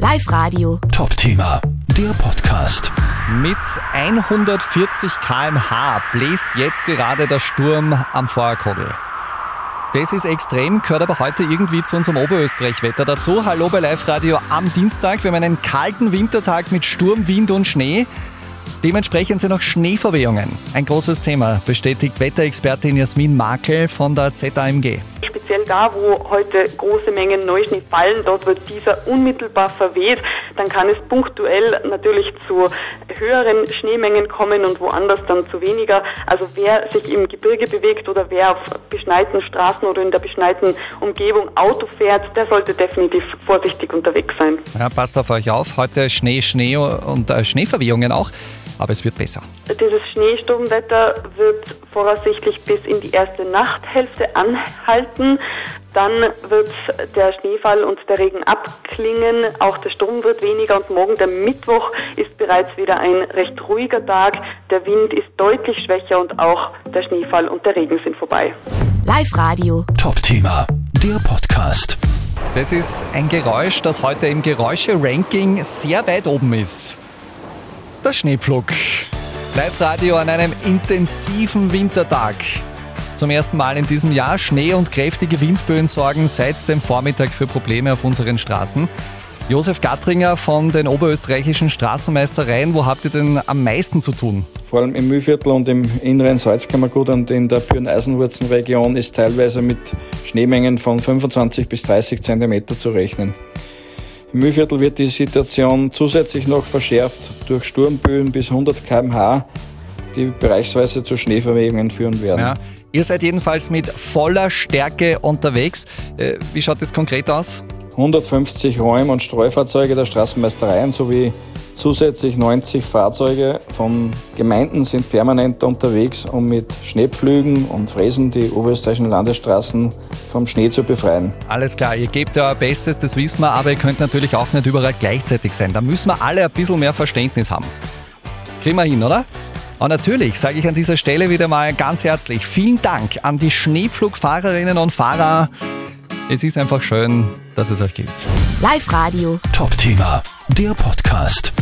Live Radio. Top Thema, der Podcast. Mit 140 km/h bläst jetzt gerade der Sturm am Feuerkogel. Das ist extrem, gehört aber heute irgendwie zu unserem Oberösterreich-Wetter dazu. Hallo bei Live Radio am Dienstag. Wir haben einen kalten Wintertag mit Sturm, Wind und Schnee. Dementsprechend sind auch Schneeverwehungen ein großes Thema, bestätigt Wetterexpertin Jasmin Makel von der ZAMG. Da, wo heute große Mengen Neuschnee fallen, dort wird dieser unmittelbar verweht. Dann kann es punktuell natürlich zu höheren Schneemengen kommen und woanders dann zu weniger. Also wer sich im Gebirge bewegt oder wer auf beschneiten Straßen oder in der beschneiten Umgebung Auto fährt, der sollte definitiv vorsichtig unterwegs sein. Ja, passt auf euch auf. Heute Schnee, Schnee und äh, Schneeverwehungen auch aber es wird besser. Dieses Schneesturmwetter wird voraussichtlich bis in die erste Nachthälfte anhalten. Dann wird der Schneefall und der Regen abklingen, auch der Sturm wird weniger und morgen, der Mittwoch, ist bereits wieder ein recht ruhiger Tag. Der Wind ist deutlich schwächer und auch der Schneefall und der Regen sind vorbei. Live Radio. Top Thema, der Podcast. Das ist ein Geräusch, das heute im Geräusche-Ranking sehr weit oben ist der Schneepflug. Live-Radio an einem intensiven Wintertag. Zum ersten Mal in diesem Jahr Schnee und kräftige Windböen sorgen seit dem Vormittag für Probleme auf unseren Straßen. Josef Gattringer von den oberösterreichischen Straßenmeistereien, wo habt ihr denn am meisten zu tun? Vor allem im Mühlviertel und im inneren Salzkammergut und in der Büren-Eisenwurzenregion ist teilweise mit Schneemengen von 25 bis 30 Zentimeter zu rechnen. Im Mühlviertel wird die Situation zusätzlich noch verschärft durch Sturmböen bis 100 km/h, die bereichsweise zu Schneeverwehungen führen werden. Ja. Ihr seid jedenfalls mit voller Stärke unterwegs. Äh, wie schaut das konkret aus? 150 Räum- und Streufahrzeuge der Straßenmeistereien sowie Zusätzlich 90 Fahrzeuge von Gemeinden sind permanent unterwegs, um mit Schneepflügen und Fräsen die oberösterreichischen Landesstraßen vom Schnee zu befreien. Alles klar, ihr gebt euer Bestes, das wissen wir, aber ihr könnt natürlich auch nicht überall gleichzeitig sein. Da müssen wir alle ein bisschen mehr Verständnis haben. Kriegen wir hin, oder? Und natürlich sage ich an dieser Stelle wieder mal ganz herzlich vielen Dank an die Schneepflugfahrerinnen und Fahrer. Es ist einfach schön, dass es euch gibt. Live Radio. Top Thema, der Podcast.